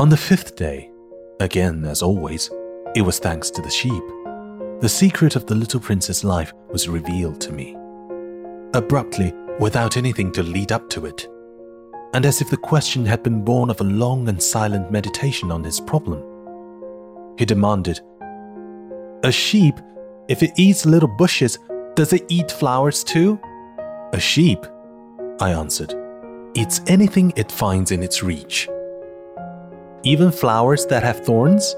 On the fifth day, again as always, it was thanks to the sheep. The secret of the little prince's life was revealed to me. Abruptly, without anything to lead up to it, and as if the question had been born of a long and silent meditation on his problem. He demanded, A sheep, if it eats little bushes, does it eat flowers too? A sheep, I answered, eats anything it finds in its reach. Even flowers that have thorns?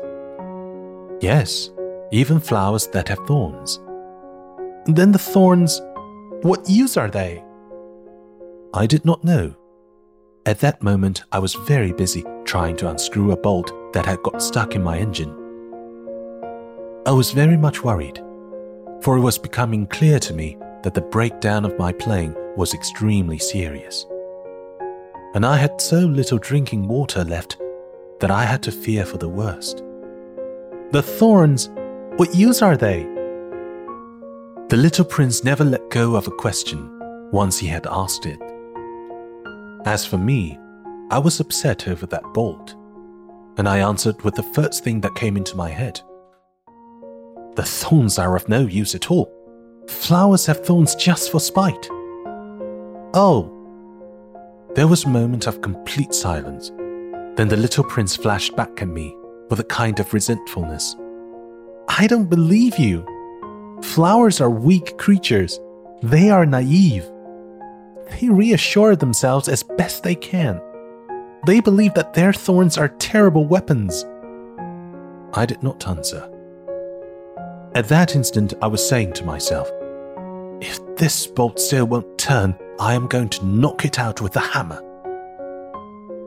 Yes, even flowers that have thorns. Then the thorns, what use are they? I did not know. At that moment, I was very busy trying to unscrew a bolt that had got stuck in my engine. I was very much worried, for it was becoming clear to me that the breakdown of my plane was extremely serious. And I had so little drinking water left that I had to fear for the worst. The thorns, what use are they? The little prince never let go of a question once he had asked it. As for me, I was upset over that bolt, and I answered with the first thing that came into my head. The thorns are of no use at all. Flowers have thorns just for spite. Oh. There was a moment of complete silence. Then the little prince flashed back at me with a kind of resentfulness. I don't believe you. Flowers are weak creatures. They are naive. They reassure themselves as best they can. They believe that their thorns are terrible weapons. I did not answer. At that instant, I was saying to myself, if this bolt still won't turn, I am going to knock it out with a hammer.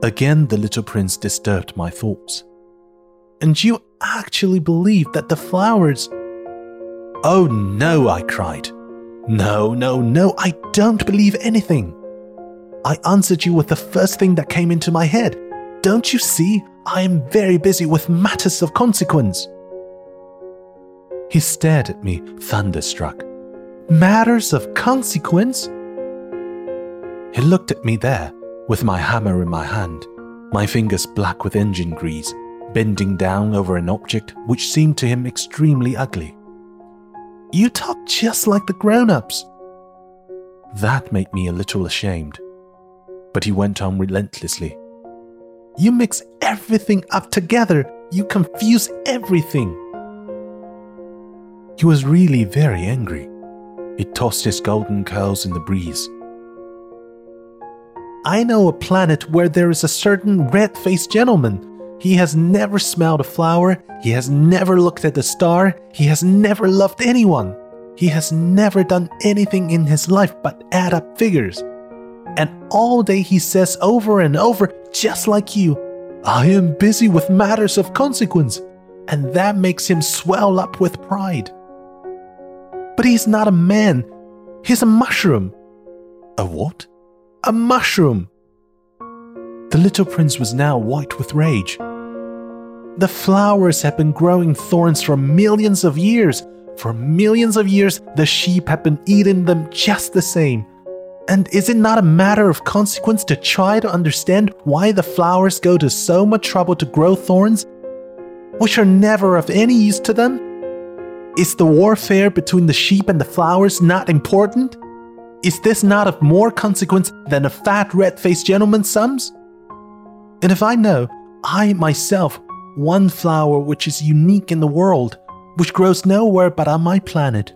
Again, the little prince disturbed my thoughts. And you actually believe that the flowers. Oh no, I cried. No, no, no, I don't believe anything. I answered you with the first thing that came into my head. Don't you see? I am very busy with matters of consequence. He stared at me, thunderstruck. Matters of consequence? He looked at me there, with my hammer in my hand, my fingers black with engine grease, bending down over an object which seemed to him extremely ugly. You talk just like the grown ups. That made me a little ashamed. But he went on relentlessly. You mix everything up together. You confuse everything. He was really very angry. He tossed his golden curls in the breeze. I know a planet where there is a certain red faced gentleman. He has never smelled a flower, he has never looked at a star, he has never loved anyone. He has never done anything in his life but add up figures. And all day he says over and over, just like you, I am busy with matters of consequence, and that makes him swell up with pride. But he's not a man. He's a mushroom. A what? A mushroom. The little prince was now white with rage. The flowers had been growing thorns for millions of years. For millions of years, the sheep had been eating them just the same. And is it not a matter of consequence to try to understand why the flowers go to so much trouble to grow thorns, which are never of any use to them? Is the warfare between the sheep and the flowers not important? Is this not of more consequence than a fat red faced gentleman's sums? And if I know, I myself, one flower which is unique in the world, which grows nowhere but on my planet,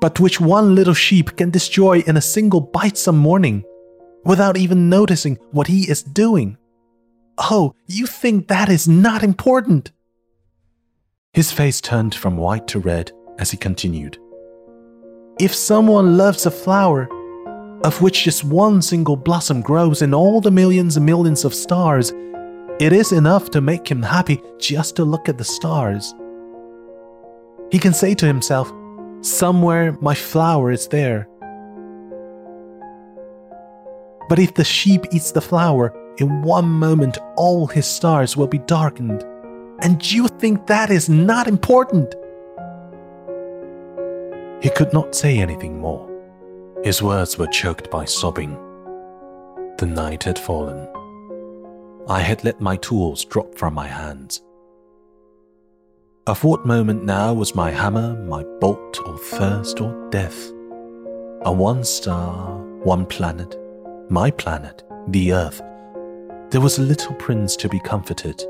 but which one little sheep can destroy in a single bite some morning, without even noticing what he is doing. Oh, you think that is not important? His face turned from white to red as he continued. If someone loves a flower, of which just one single blossom grows in all the millions and millions of stars, it is enough to make him happy just to look at the stars. He can say to himself, Somewhere my flower is there. But if the sheep eats the flower, in one moment all his stars will be darkened. And you think that is not important? He could not say anything more. His words were choked by sobbing. The night had fallen. I had let my tools drop from my hands. Of what moment now was my hammer, my bolt, or thirst, or death? A one star, one planet, my planet, the Earth, there was a little prince to be comforted.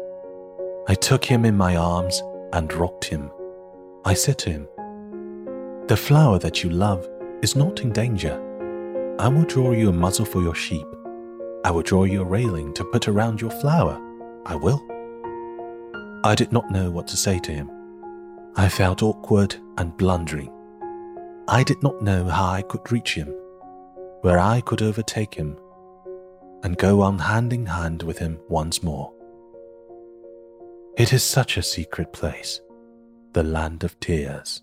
I took him in my arms and rocked him. I said to him, The flower that you love is not in danger. I will draw you a muzzle for your sheep. I will draw you a railing to put around your flower. I will. I did not know what to say to him. I felt awkward and blundering. I did not know how I could reach him, where I could overtake him, and go on hand in hand with him once more. It is such a secret place, the land of tears.